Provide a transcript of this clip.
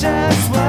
just what